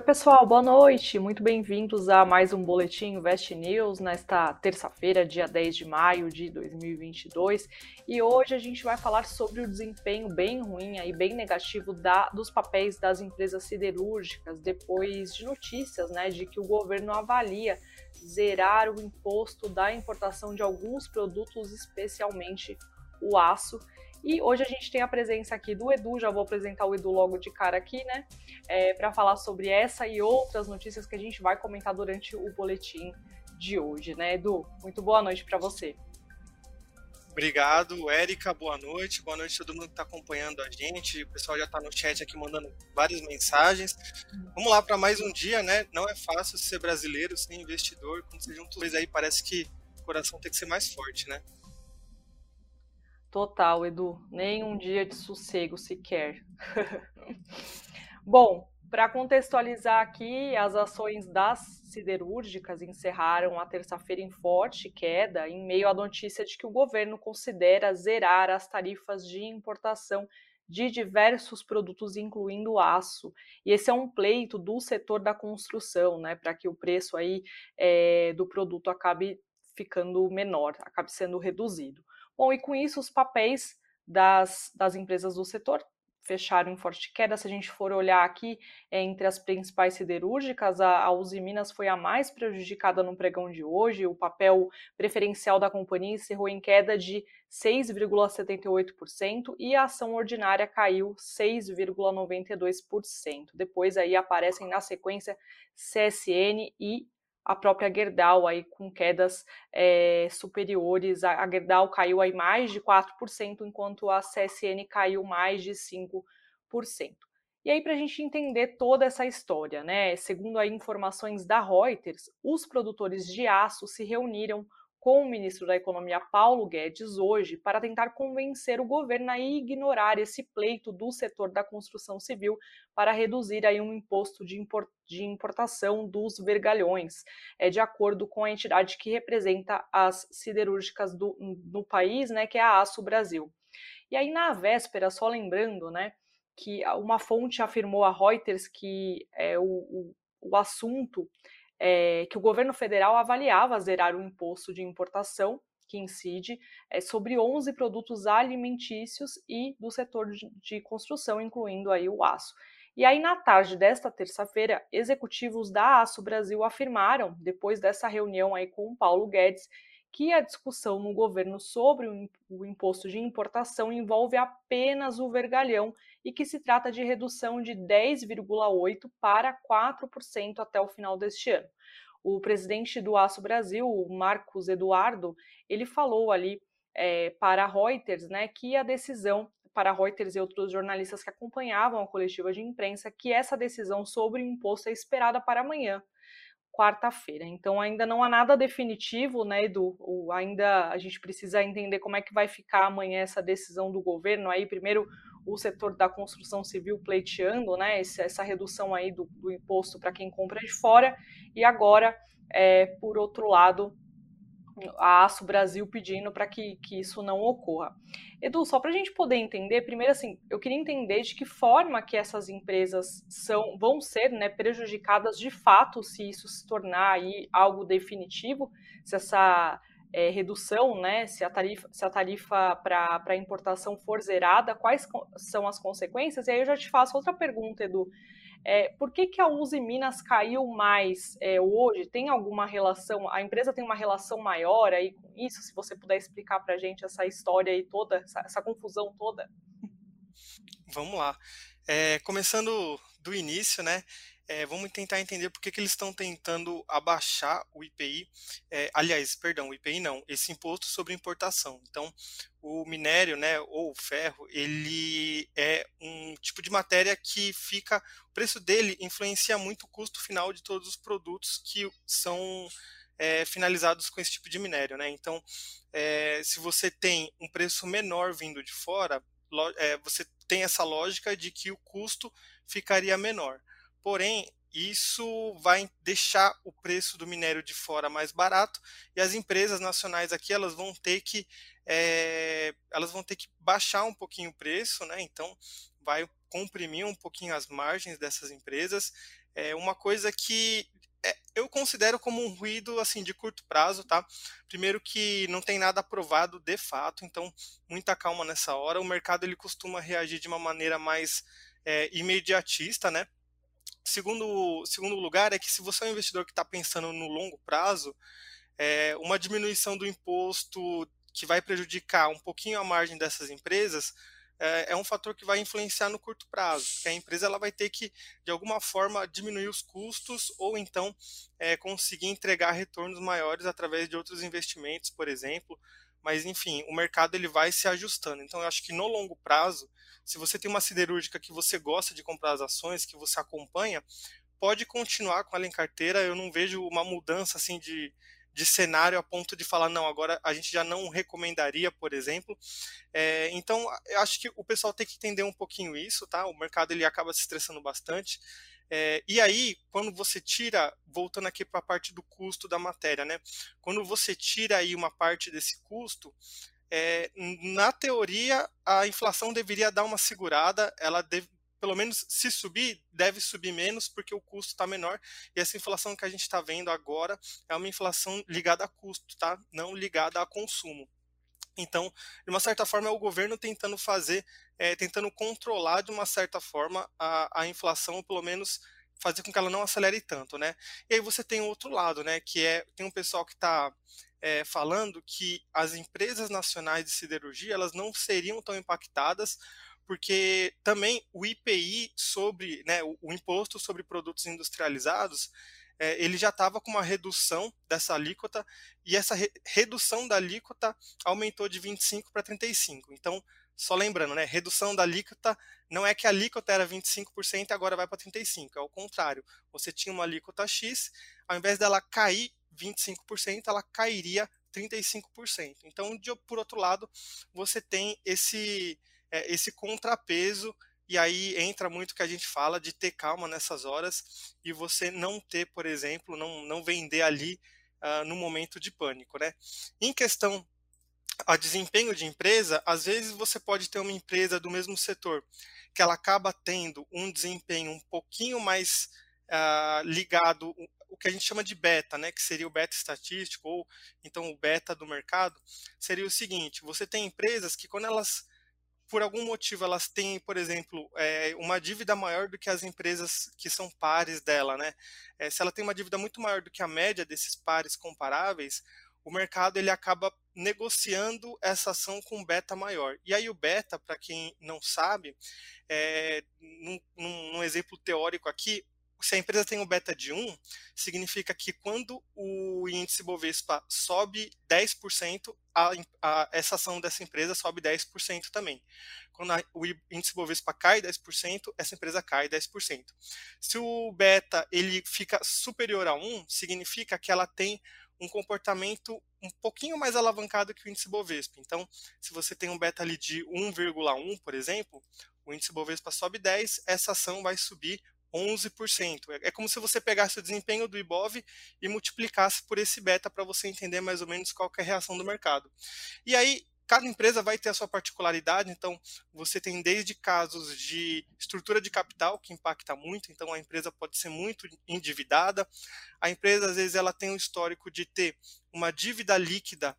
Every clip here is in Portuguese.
Oi, pessoal, boa noite. Muito bem-vindos a mais um Boletim Invest News nesta terça-feira, dia 10 de maio de 2022. E hoje a gente vai falar sobre o desempenho bem ruim e bem negativo da, dos papéis das empresas siderúrgicas depois de notícias né, de que o governo avalia zerar o imposto da importação de alguns produtos, especialmente o aço. E hoje a gente tem a presença aqui do Edu, já vou apresentar o Edu logo de cara aqui, né? É, para falar sobre essa e outras notícias que a gente vai comentar durante o boletim de hoje, né, Edu? Muito boa noite para você. Obrigado, Érica. Boa noite. Boa noite a todo mundo que está acompanhando a gente. O pessoal já está no chat aqui mandando várias mensagens. Vamos lá para mais um dia, né? Não é fácil ser brasileiro, ser investidor. Quando você junta os aí, parece que o coração tem que ser mais forte, né? Total, Edu. Nem um dia de sossego sequer. Bom, para contextualizar aqui, as ações das siderúrgicas encerraram a terça-feira em forte queda, em meio à notícia de que o governo considera zerar as tarifas de importação de diversos produtos, incluindo aço. E esse é um pleito do setor da construção, né, para que o preço aí é, do produto acabe ficando menor, acabe sendo reduzido. Bom, e com isso os papéis das, das empresas do setor fecharam em forte queda. Se a gente for olhar aqui é, entre as principais siderúrgicas, a, a Uzi Minas foi a mais prejudicada no pregão de hoje. O papel preferencial da companhia encerrou em queda de 6,78% e a ação ordinária caiu 6,92%. Depois aí aparecem na sequência CSN e a própria Gerdau aí com quedas é, superiores. A, a Gerdau caiu aí mais de 4%, enquanto a CSN caiu mais de 5%. E aí, para a gente entender toda essa história, né? Segundo aí informações da Reuters, os produtores de aço se reuniram com o ministro da Economia Paulo Guedes hoje para tentar convencer o governo a ignorar esse pleito do setor da construção civil para reduzir aí um imposto de, importação dos vergalhões, é de acordo com a entidade que representa as siderúrgicas do, no país, né, que é a Aço Brasil. E aí na véspera, só lembrando, né, que uma fonte afirmou a Reuters que é, o, o, o assunto é, que o governo federal avaliava zerar o imposto de importação que incide é, sobre 11 produtos alimentícios e do setor de, de construção, incluindo aí o aço. E aí, na tarde desta terça-feira, executivos da Aço Brasil afirmaram, depois dessa reunião aí com o Paulo Guedes, que a discussão no governo sobre o imposto de importação envolve apenas o vergalhão e que se trata de redução de 10,8% para 4% até o final deste ano. O presidente do Aço Brasil, Marcos Eduardo, ele falou ali é, para a Reuters né, que a decisão, para a Reuters e outros jornalistas que acompanhavam a coletiva de imprensa, que essa decisão sobre o imposto é esperada para amanhã quarta-feira. Então ainda não há nada definitivo, né, Edu? O, ainda a gente precisa entender como é que vai ficar amanhã essa decisão do governo. Aí primeiro o setor da construção civil pleiteando, né, essa, redução aí do, do imposto para quem compra de fora e agora, é, por outro lado, a Aço Brasil pedindo para que, que isso não ocorra. Edu, só para a gente poder entender, primeiro assim, eu queria entender de que forma que essas empresas são, vão ser né, prejudicadas de fato se isso se tornar aí algo definitivo, se essa é, redução, né, se a tarifa, se a tarifa para importação for zerada, quais são as consequências? E aí eu já te faço outra pergunta, Edu. É, por que, que a Uzi Minas caiu mais é, hoje? Tem alguma relação? A empresa tem uma relação maior aí com isso? Se você puder explicar para a gente essa história aí toda, essa, essa confusão toda. Vamos lá. É, começando do início, né? É, vamos tentar entender por que, que eles estão tentando abaixar o IPI, é, aliás, perdão, o IPI não, esse imposto sobre importação. Então, o minério, né, ou o ferro, ele é um tipo de matéria que fica, o preço dele influencia muito o custo final de todos os produtos que são é, finalizados com esse tipo de minério, né? Então, é, se você tem um preço menor vindo de fora, é, você tem essa lógica de que o custo ficaria menor. Porém, isso vai deixar o preço do minério de fora mais barato e as empresas nacionais aqui elas vão ter que é, elas vão ter que baixar um pouquinho o preço, né? Então vai comprimir um pouquinho as margens dessas empresas. É uma coisa que é, eu considero como um ruído assim de curto prazo, tá? Primeiro que não tem nada aprovado de fato, então muita calma nessa hora. O mercado ele costuma reagir de uma maneira mais é, imediatista, né? Segundo, segundo lugar é que se você é um investidor que está pensando no longo prazo, é, uma diminuição do imposto que vai prejudicar um pouquinho a margem dessas empresas é, é, um fator que vai influenciar no curto prazo, que a empresa ela vai ter que, de alguma forma, diminuir os custos ou então é, conseguir entregar retornos maiores através de outros investimentos, por exemplo. Mas, enfim, o mercado ele vai se ajustando. Então, eu acho que no longo prazo, se você tem uma siderúrgica que você gosta de comprar as ações, que você acompanha, pode continuar com ela em carteira. Eu não vejo uma mudança assim de, de cenário a ponto de falar, não, agora a gente já não recomendaria, por exemplo. É, então, eu acho que o pessoal tem que entender um pouquinho isso, tá? O mercado ele acaba se estressando bastante. É, e aí, quando você tira, voltando aqui para a parte do custo da matéria, né? Quando você tira aí uma parte desse custo, é, na teoria, a inflação deveria dar uma segurada, ela deve, pelo menos se subir, deve subir menos porque o custo está menor. E essa inflação que a gente está vendo agora é uma inflação ligada a custo, tá? Não ligada a consumo. Então, de uma certa forma, é o governo tentando fazer, é, tentando controlar de uma certa forma a, a inflação, ou pelo menos fazer com que ela não acelere tanto, né? E aí você tem o outro lado, né? Que é tem um pessoal que está é, falando que as empresas nacionais de siderurgia elas não seriam tão impactadas porque também o IPI sobre, né, o, o imposto sobre produtos industrializados, é, ele já estava com uma redução dessa alíquota e essa re redução da alíquota aumentou de 25 para 35. Então, só lembrando, né, redução da alíquota não é que a alíquota era 25% e agora vai para 35, é o contrário. Você tinha uma alíquota X, ao invés dela cair 25%, ela cairia 35%. Então, de, por outro lado, você tem esse é, esse contrapeso e aí entra muito que a gente fala de ter calma nessas horas e você não ter, por exemplo, não, não vender ali uh, no momento de pânico, né? Em questão a desempenho de empresa, às vezes você pode ter uma empresa do mesmo setor que ela acaba tendo um desempenho um pouquinho mais uh, ligado o que a gente chama de beta, né, que seria o beta estatístico ou então o beta do mercado, seria o seguinte: você tem empresas que quando elas por algum motivo elas têm, por exemplo, é, uma dívida maior do que as empresas que são pares dela, né? É, se ela tem uma dívida muito maior do que a média desses pares comparáveis, o mercado ele acaba negociando essa ação com beta maior. E aí o beta, para quem não sabe, é, num, num, exemplo teórico aqui, se a empresa tem um beta de 1, significa que quando o índice Bovespa sobe 10%, a, a, essa ação dessa empresa sobe 10% também. Quando a, o índice Bovespa cai 10%, essa empresa cai 10%. Se o beta ele fica superior a 1, significa que ela tem um comportamento um pouquinho mais alavancado que o índice Bovespa. Então, se você tem um beta ali de 1,1, por exemplo, o índice Bovespa sobe 10, essa ação vai subir 11%. É, é como se você pegasse o desempenho do IBOV e multiplicasse por esse beta para você entender mais ou menos qual é a reação do mercado. E aí, cada empresa vai ter a sua particularidade, então você tem desde casos de estrutura de capital que impacta muito, então a empresa pode ser muito endividada. A empresa às vezes ela tem um histórico de ter uma dívida líquida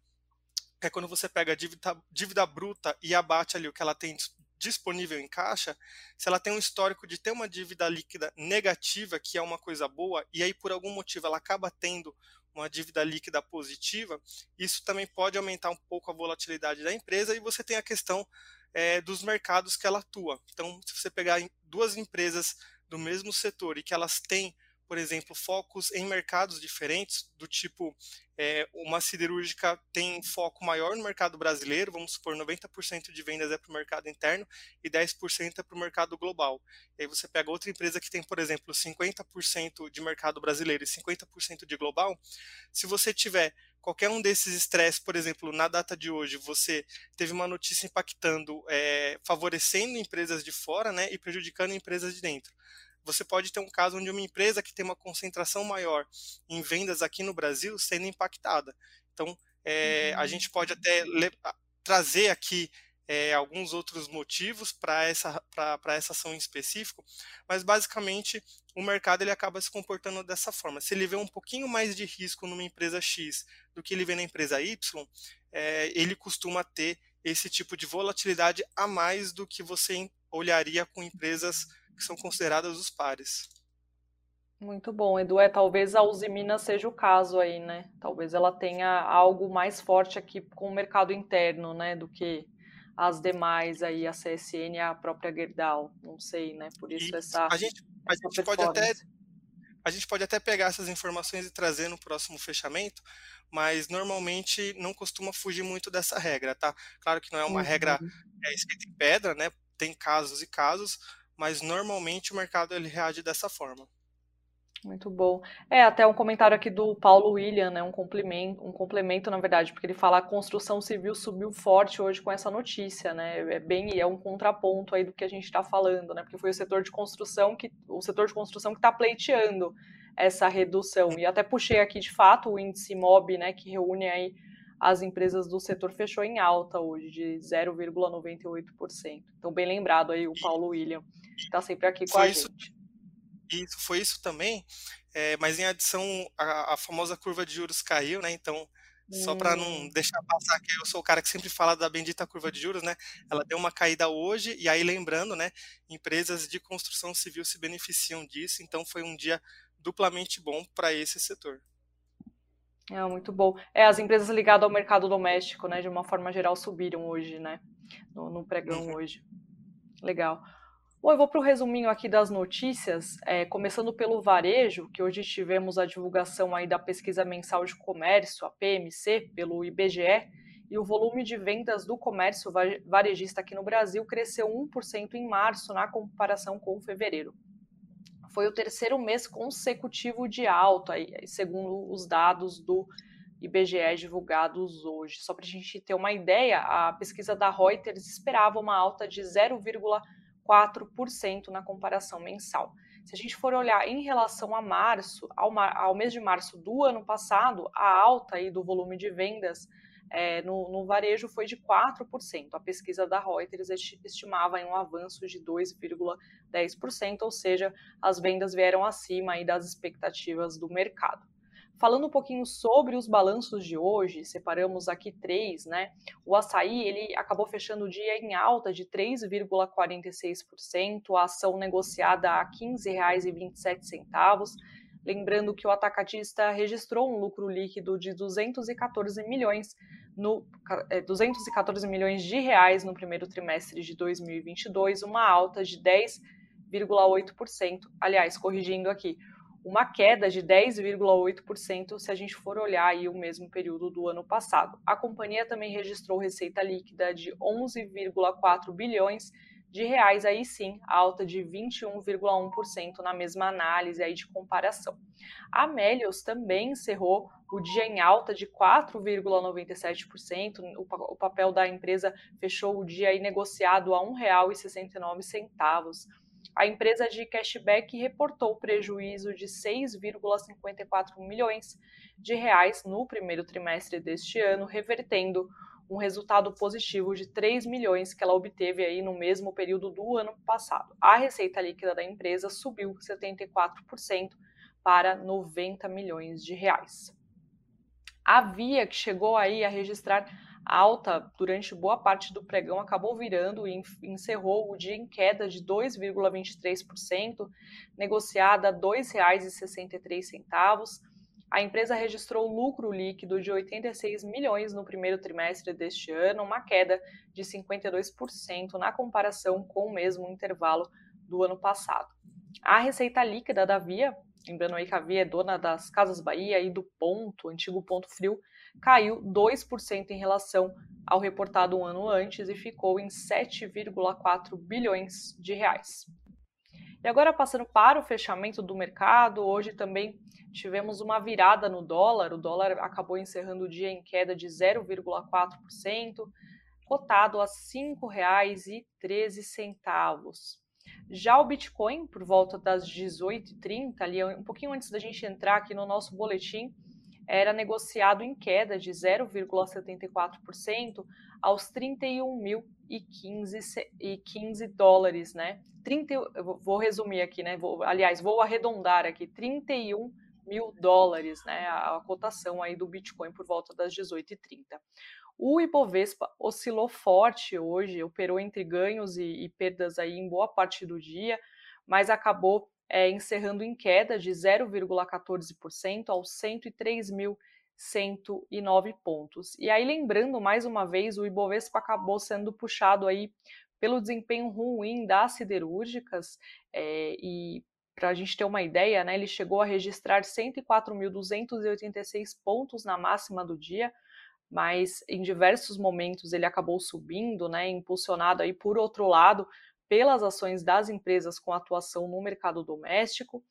que é quando você pega a dívida, dívida bruta e abate ali o que ela tem disponível em caixa, se ela tem um histórico de ter uma dívida líquida negativa, que é uma coisa boa, e aí por algum motivo ela acaba tendo uma dívida líquida positiva, isso também pode aumentar um pouco a volatilidade da empresa e você tem a questão é, dos mercados que ela atua. Então, se você pegar duas empresas do mesmo setor e que elas têm por exemplo, focos em mercados diferentes, do tipo é, uma siderúrgica tem foco maior no mercado brasileiro, vamos supor 90% de vendas é para o mercado interno e 10% é para o mercado global. E aí você pega outra empresa que tem, por exemplo, 50% de mercado brasileiro e 50% de global, se você tiver qualquer um desses estresses, por exemplo, na data de hoje, você teve uma notícia impactando, é, favorecendo empresas de fora né, e prejudicando empresas de dentro você pode ter um caso onde uma empresa que tem uma concentração maior em vendas aqui no Brasil sendo impactada. Então, é, a gente pode até trazer aqui é, alguns outros motivos para essa, essa ação em específico, mas basicamente o mercado ele acaba se comportando dessa forma. Se ele vê um pouquinho mais de risco numa empresa X do que ele vê na empresa Y, é, ele costuma ter esse tipo de volatilidade a mais do que você olharia com empresas que são consideradas os pares. Muito bom, Edu. É, talvez a Uzi Minas seja o caso aí, né? Talvez ela tenha algo mais forte aqui com o mercado interno, né? Do que as demais aí, a CSN e a própria Gerdau. Não sei, né? Por isso, essa. A gente, a essa gente pode até. A gente pode até pegar essas informações e trazer no próximo fechamento, mas normalmente não costuma fugir muito dessa regra, tá? Claro que não é uma uhum. regra é, escrita em pedra, né? Tem casos e casos, mas normalmente o mercado ele reage dessa forma. Muito bom. É, até um comentário aqui do Paulo William, né? Um complemento, um complemento, na verdade, porque ele fala a construção civil subiu forte hoje com essa notícia, né? É bem, é um contraponto aí do que a gente está falando, né? Porque foi o setor de construção que o setor de construção que está pleiteando essa redução. E até puxei aqui de fato o índice MOB, né? Que reúne aí as empresas do setor fechou em alta hoje, de 0,98%. Então, bem lembrado aí o Paulo William, que está sempre aqui com foi a isso, gente isso foi isso também, é, mas em adição a, a, famosa curva de juros caiu, né? Então, só para não hum. deixar passar que eu sou o cara que sempre fala da bendita curva de juros, né? Ela deu uma caída hoje e aí lembrando, né? Empresas de construção civil se beneficiam disso, então foi um dia duplamente bom para esse setor. É, muito bom. É, as empresas ligadas ao mercado doméstico, né, de uma forma geral, subiram hoje, né, no, no pregão uhum. hoje. Legal. Bom, eu vou para o resuminho aqui das notícias, é, começando pelo varejo, que hoje tivemos a divulgação aí da pesquisa mensal de comércio, a PMC, pelo IBGE, e o volume de vendas do comércio varejista aqui no Brasil cresceu 1% em março na comparação com fevereiro. Foi o terceiro mês consecutivo de alta, segundo os dados do IBGE divulgados hoje. Só para a gente ter uma ideia, a pesquisa da Reuters esperava uma alta de 0,1%. 4% na comparação mensal. Se a gente for olhar em relação a março, ao, ao mês de março do ano passado, a alta aí do volume de vendas é, no, no, varejo foi de 4%. A pesquisa da Reuters estimava um avanço de 2,10%, ou seja, as vendas vieram acima das expectativas do mercado. Falando um pouquinho sobre os balanços de hoje, separamos aqui três, né? O açaí, ele acabou fechando o dia em alta de 3,46%, a ação negociada a R$ 15,27. Lembrando que o atacatista registrou um lucro líquido de 214 milhões no 214 é, milhões de reais no primeiro trimestre de 2022, uma alta de 10,8%. Aliás, corrigindo aqui, uma queda de 10,8% se a gente for olhar aí o mesmo período do ano passado. A companhia também registrou receita líquida de 11,4 bilhões de reais, aí sim, alta de 21,1% na mesma análise aí de comparação. A Melios também encerrou o dia em alta de 4,97%. O papel da empresa fechou o dia aí negociado a R$ 1,69 a empresa de cashback reportou prejuízo de 6,54 milhões de reais no primeiro trimestre deste ano, revertendo um resultado positivo de 3 milhões que ela obteve aí no mesmo período do ano passado. A receita líquida da empresa subiu 74% para 90 milhões de reais. A Via, que chegou aí a registrar alta durante boa parte do pregão acabou virando e encerrou o dia em queda de 2,23%, negociada a R$ 2,63. A empresa registrou lucro líquido de 86 milhões no primeiro trimestre deste ano, uma queda de 52% na comparação com o mesmo intervalo do ano passado. A receita líquida da Via, lembrando aí que a Via é dona das Casas Bahia e do Ponto, antigo Ponto Frio, caiu 2% em relação ao reportado um ano antes e ficou em 7,4 bilhões de reais. E agora passando para o fechamento do mercado, hoje também tivemos uma virada no dólar. O dólar acabou encerrando o dia em queda de 0,4%, cotado a R$ 5,13. Já o Bitcoin, por volta das 18h30, ali um pouquinho antes da gente entrar aqui no nosso boletim, era negociado em queda de 0,74% aos 31.015 dólares, né? 30, eu vou resumir aqui, né? Vou, aliás, vou arredondar aqui, 31 mil dólares, né? A, a cotação aí do Bitcoin por volta das 18h30. O Ibovespa oscilou forte hoje, operou entre ganhos e, e perdas aí em boa parte do dia, mas acabou é, encerrando em queda de 0,14% aos 103.109 pontos. E aí, lembrando mais uma vez, o Ibovespa acabou sendo puxado aí pelo desempenho ruim das siderúrgicas é, e para a gente ter uma ideia, né, ele chegou a registrar 104.286 pontos na máxima do dia, mas em diversos momentos ele acabou subindo, né, impulsionado aí por outro lado pelas ações das empresas com atuação no mercado doméstico,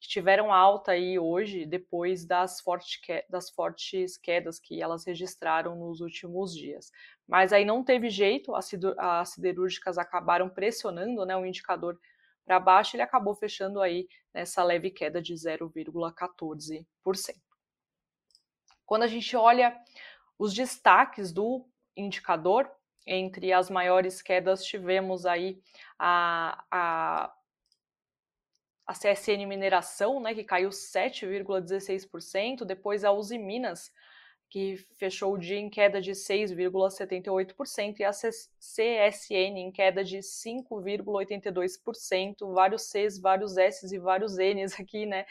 que tiveram alta aí hoje depois das, forte que, das fortes quedas que elas registraram nos últimos dias. Mas aí não teve jeito, as, siderúrgicas acabaram pressionando né, o indicador para baixo, ele acabou fechando aí nessa leve queda de 0,14%. Quando a gente olha os destaques do indicador, entre as maiores quedas tivemos aí a, a, a CSN Mineração, né, que caiu 7,16%, depois a Uzi Minas, que fechou o dia em queda de 6,78%, e a CSN em queda de 5,82%, vários Cs, vários Ss e vários Ns aqui, né,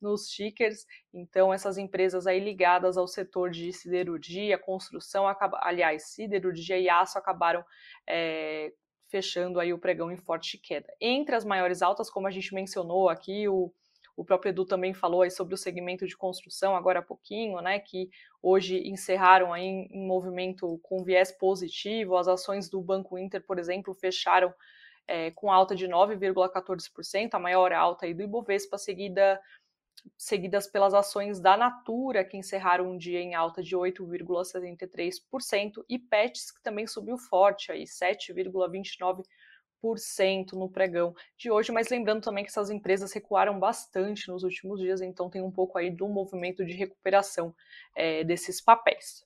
nos tickers. Então, essas empresas aí ligadas ao setor de siderurgia, construção, aliás, siderurgia e aço acabaram é, fechando aí o pregão em forte queda. Entre as maiores altas, como a gente mencionou aqui, o o próprio Edu também falou aí sobre o segmento de construção agora há pouquinho, né, que hoje encerraram aí em, movimento com viés positivo. As ações do Banco Inter, por exemplo, fecharam é, com alta de 9,14%, a maior alta aí do Ibovespa, seguida seguidas pelas ações da Natura, que encerraram um dia em alta de 8,73%, e Pets, que também subiu forte, aí 7,29% no pregão de hoje, mas lembrando também que essas empresas recuaram bastante nos últimos dias, então tem um pouco aí do movimento de recuperação é, desses papéis.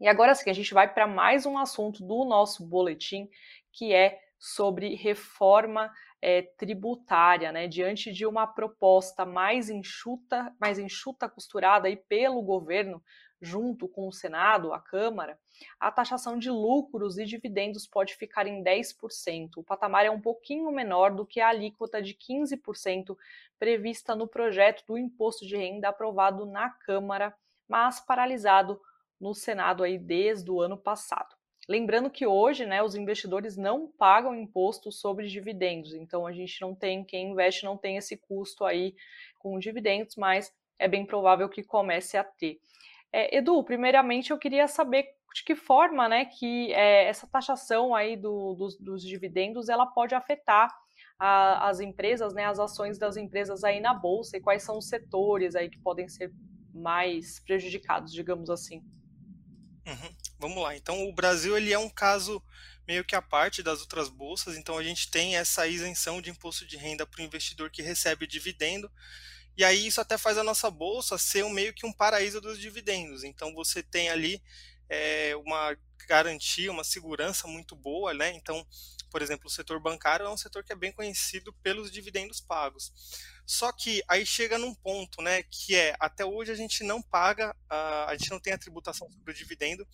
E agora sim, a gente vai para mais um assunto do nosso boletim, que é sobre reforma é, tributária, né? Diante de uma proposta mais enxuta, mais enxuta, costurada aí pelo governo, junto com o Senado, a Câmara, a taxação de lucros e dividendos pode ficar em 10%. O patamar é um pouquinho menor do que a alíquota de 15% prevista no projeto do imposto de renda aprovado na Câmara, mas paralisado no Senado aí desde o ano passado. Lembrando que hoje, né, os investidores não pagam imposto sobre dividendos, então a gente não tem, quem investe não tem esse custo aí com dividendos, mas é bem provável que comece a ter. É, Edu, primeiramente eu queria saber de que forma né, que é, essa taxação aí do, dos, dos, dividendos ela pode afetar a, as empresas, né, as ações das empresas aí na bolsa e quais são os setores aí que podem ser mais prejudicados, digamos assim. Uhum. Vamos lá. Então o Brasil ele é um caso meio que a parte das outras bolsas. Então a gente tem essa isenção de imposto de renda para o investidor que recebe dividendo. E aí isso até faz a nossa bolsa ser um, meio que um paraíso dos dividendos. Então você tem ali é, uma garantia, uma segurança muito boa, né? Então, por exemplo, o setor bancário é um setor que é bem conhecido pelos dividendos pagos. Só que aí chega num ponto, né, que é até hoje a gente não paga, a gente não tem a tributação sobre o dividendo.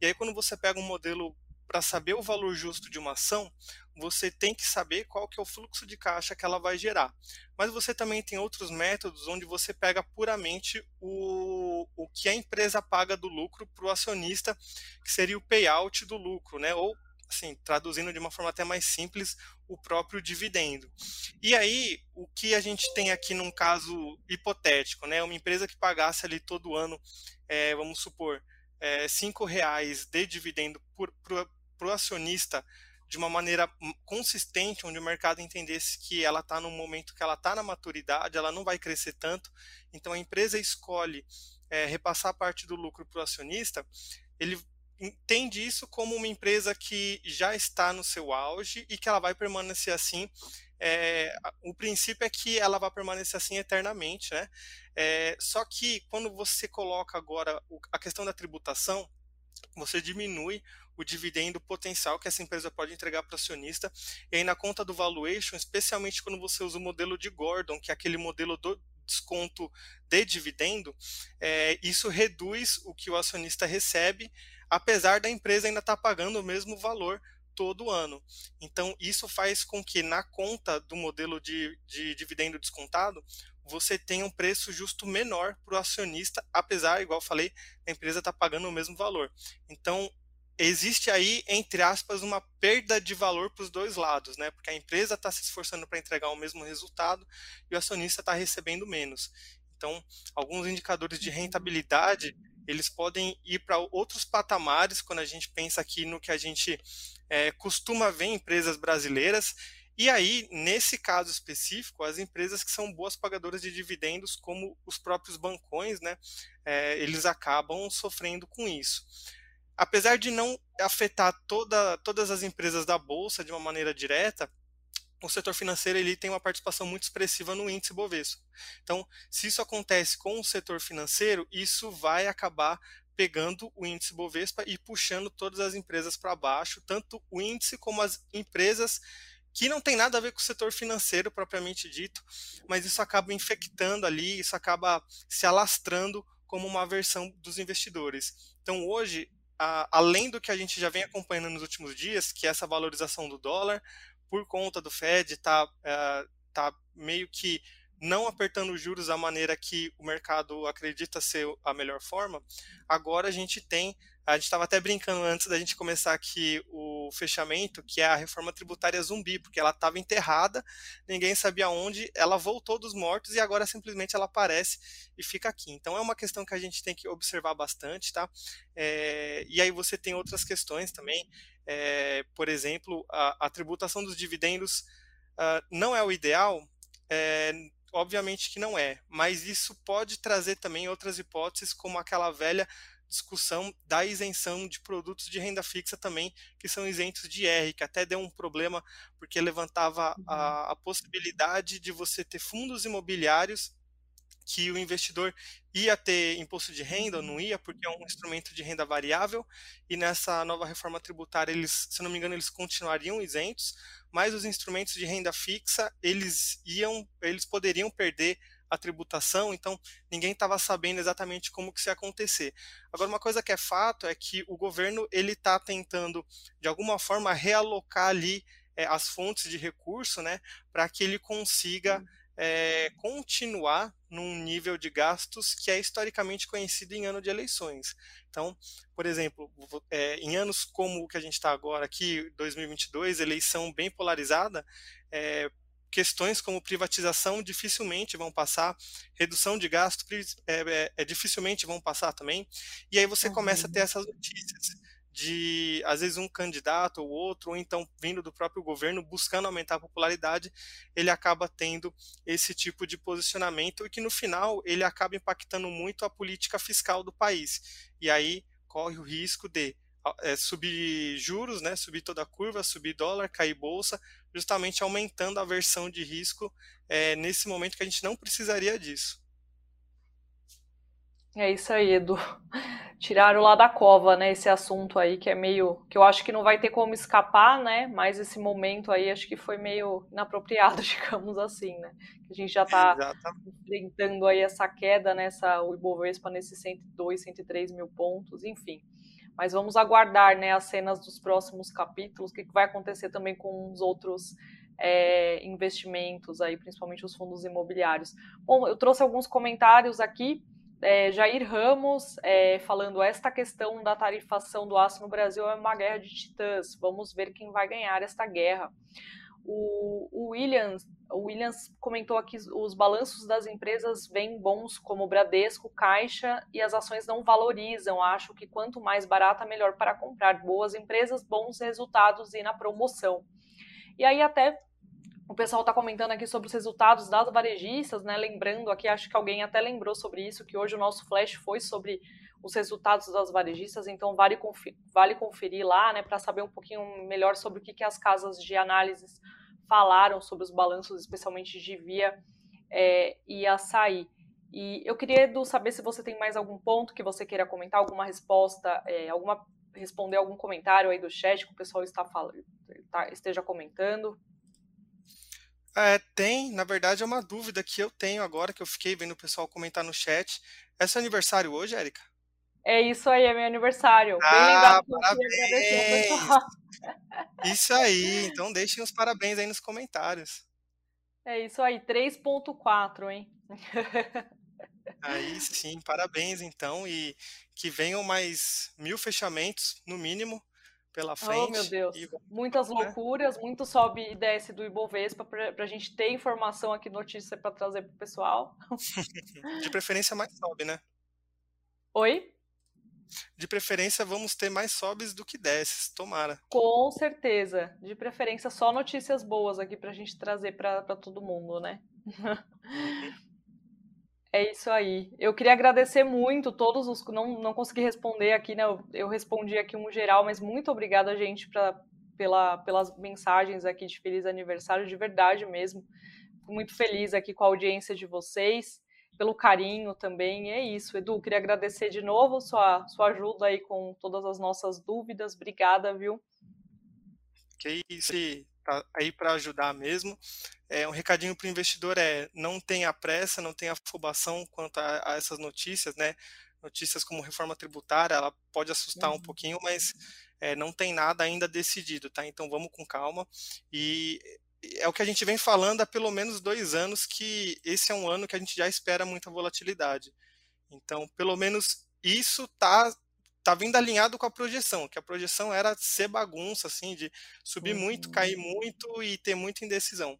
E aí quando você pega um modelo para saber o valor justo de uma ação, você tem que saber qual que é o fluxo de caixa que ela vai gerar. Mas você também tem outros métodos onde você pega puramente o, o que a empresa paga do lucro para o acionista, que seria o payout do lucro, né? ou assim, traduzindo de uma forma até mais simples, o próprio dividendo. E aí, o que a gente tem aqui num caso hipotético, né? Uma empresa que pagasse ali todo ano, é, vamos supor, é, cinco reais de dividendo para o acionista de uma maneira consistente, onde o mercado entendesse que ela está no momento que ela está na maturidade, ela não vai crescer tanto, então a empresa escolhe é, repassar parte do lucro para o acionista, ele entende isso como uma empresa que já está no seu auge e que ela vai permanecer assim. É, o princípio é que ela vai permanecer assim eternamente, né? É, só que quando você coloca agora a questão da tributação, você diminui o dividendo potencial que essa empresa pode entregar para o acionista. E aí na conta do valuation, especialmente quando você usa o modelo de Gordon, que é aquele modelo do desconto de dividendo, é, isso reduz o que o acionista recebe, apesar da empresa ainda estar tá pagando o mesmo valor todo ano. Então, isso faz com que na conta do modelo de, de dividendo descontado, você tenha um preço justo menor para o acionista, apesar, igual falei, a empresa está pagando o mesmo valor. Então, existe aí, entre aspas, uma perda de valor para os dois lados, né? Porque a empresa está se esforçando para entregar o mesmo resultado e o acionista está recebendo menos. Então, alguns indicadores de rentabilidade eles podem ir para outros patamares quando a gente pensa aqui no que a gente é, costuma ver em empresas brasileiras. E aí, nesse caso específico, as empresas que são boas pagadoras de dividendos, como os próprios bancões, né, é, eles acabam sofrendo com isso apesar de não afetar toda, todas as empresas da bolsa de uma maneira direta, o setor financeiro ele tem uma participação muito expressiva no índice Bovespa. Então, se isso acontece com o setor financeiro, isso vai acabar pegando o índice Bovespa e puxando todas as empresas para baixo, tanto o índice como as empresas que não tem nada a ver com o setor financeiro propriamente dito, mas isso acaba infectando ali, isso acaba se alastrando como uma aversão dos investidores. Então, hoje, além do que a gente já vem acompanhando nos últimos dias, que é essa valorização do dólar, por conta do Fed está é, tá meio que não apertando os juros da maneira que o mercado acredita ser a melhor forma, agora a gente tem a gente estava até brincando antes da gente começar aqui o fechamento, que é a reforma tributária zumbi, porque ela estava enterrada, ninguém sabia onde, ela voltou dos mortos e agora simplesmente ela aparece e fica aqui. Então é uma questão que a gente tem que observar bastante, tá? É, e aí você tem outras questões também, é, por exemplo, a, a, tributação dos dividendos uh, não é o ideal, é, obviamente que não é, mas isso pode trazer também outras hipóteses, como aquela velha discussão da isenção de produtos de renda fixa também, que são isentos de R, que até deu um problema porque levantava uhum. a, a possibilidade de você ter fundos imobiliários que o investidor ia ter imposto de renda ou não ia, porque é um instrumento de renda variável, e nessa nova reforma tributária, eles, se não me engano, eles continuariam isentos, mas os instrumentos de renda fixa, eles iam, eles poderiam perder a tributação, então ninguém estava sabendo exatamente como que isso ia acontecer. Agora, uma coisa que é fato é que o governo ele está tentando, de alguma forma, realocar ali é, as fontes de recurso, né, para que ele consiga é, continuar num nível de gastos que é historicamente conhecido em ano de eleições. Então, por exemplo, é, em anos como o que a gente está agora aqui, 2022, eleição bem polarizada, é, questões como privatização dificilmente vão passar, redução de gasto é, é, é dificilmente vão passar também. E aí você começa a ter essas notícias de, às vezes, um candidato ou outro, ou então vindo do próprio governo buscando aumentar a popularidade, ele acaba tendo esse tipo de posicionamento e que no final ele acaba impactando muito a política fiscal do país. E aí corre o risco de é, subir juros, né, subir toda a curva, subir dólar, cair bolsa, justamente aumentando a versão de risco é, nesse momento que a gente não precisaria disso. É isso aí, Edu. Tiraram lá da cova, né, esse assunto aí que é meio, que eu acho que não vai ter como escapar, né, mas esse momento aí acho que foi meio inapropriado, digamos assim, né, a gente já está enfrentando aí essa queda nessa, o Ibovespa nesses 102, 103 mil pontos, enfim. Mas vamos aguardar né, as cenas dos próximos capítulos, o que vai acontecer também com os outros é, investimentos, aí, principalmente os fundos imobiliários. Bom, eu trouxe alguns comentários aqui. É, Jair Ramos é, falando esta questão da tarifação do aço no Brasil é uma guerra de titãs. Vamos ver quem vai ganhar esta guerra. O, o Williams, o Williams comentou aqui os balanços das empresas vêm bons, como Bradesco, Caixa, e as ações não valorizam. Acho que quanto mais barata, melhor para comprar. Boas empresas, bons resultados e na promoção. E aí até o pessoal está comentando aqui sobre os resultados das varejistas, né? Lembrando aqui, acho que alguém até lembrou sobre isso, que hoje o nosso flash foi sobre os resultados das varejistas, então vale, conferir, vale conferir lá, né, para saber um pouquinho melhor sobre o que, que as casas de análise falaram sobre os balanços, especialmente de Via é, e Açaí. E eu queria, Edu, saber se você tem mais algum ponto que você queira comentar, alguma resposta, é, alguma responder algum comentário aí do chat que o pessoal está falando, tá, esteja comentando. É, tem, na verdade, é uma dúvida que eu tenho agora, que eu fiquei vendo o pessoal comentar no chat. É seu aniversário hoje, Érica? É isso aí, é meu aniversário. Ah, Bem lembrado, parabéns! Isso aí, então deixem os parabéns aí nos comentários. É isso aí, 3.4, hein? Aí sim, parabéns então, e que venham mais mil fechamentos, no mínimo, pela frente. Oh, meu Deus. E... Muitas né? loucuras, muito sobe e desce do Ibovespa para a gente ter informação aqui, notícia para trazer para o pessoal. De preferência mais sobe, né? Oi? De preferência, vamos ter mais sobes do que desces, tomara. Com certeza. De preferência, só notícias boas aqui para a gente trazer para todo mundo, né? Uhum. É isso aí. Eu queria agradecer muito todos os. Não, não consegui responder aqui, né? Eu, eu respondi aqui um geral, mas muito obrigada, gente, pra, pela, pelas mensagens aqui de feliz aniversário, de verdade mesmo. Fico muito feliz aqui com a audiência de vocês, pelo carinho também. É isso, Edu. Queria agradecer de novo sua, sua ajuda aí com todas as nossas dúvidas. Obrigada, viu? Que isso tá aí para ajudar mesmo. É, um recadinho para o investidor é não tenha pressa, não tenha afobação quanto a, a, essas notícias, né? Notícias como reforma tributária, ela pode assustar uhum. um pouquinho, mas é, não tem nada ainda decidido, tá? Então vamos com calma. E é o que a gente vem falando há pelo menos dois anos que esse é um ano que a gente já espera muita volatilidade. Então, pelo menos isso tá tá vindo alinhado com a projeção, que a projeção era ser bagunça, assim, de subir uhum. muito, cair muito e ter muita indecisão.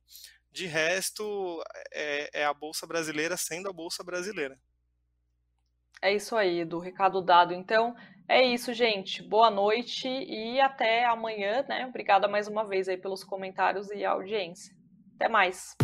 De resto, é, é a Bolsa Brasileira sendo a Bolsa Brasileira. É isso aí, do recado dado. Então, é isso, gente. Boa noite e até amanhã, né? Obrigada mais uma vez aí pelos comentários e audiência. Até mais.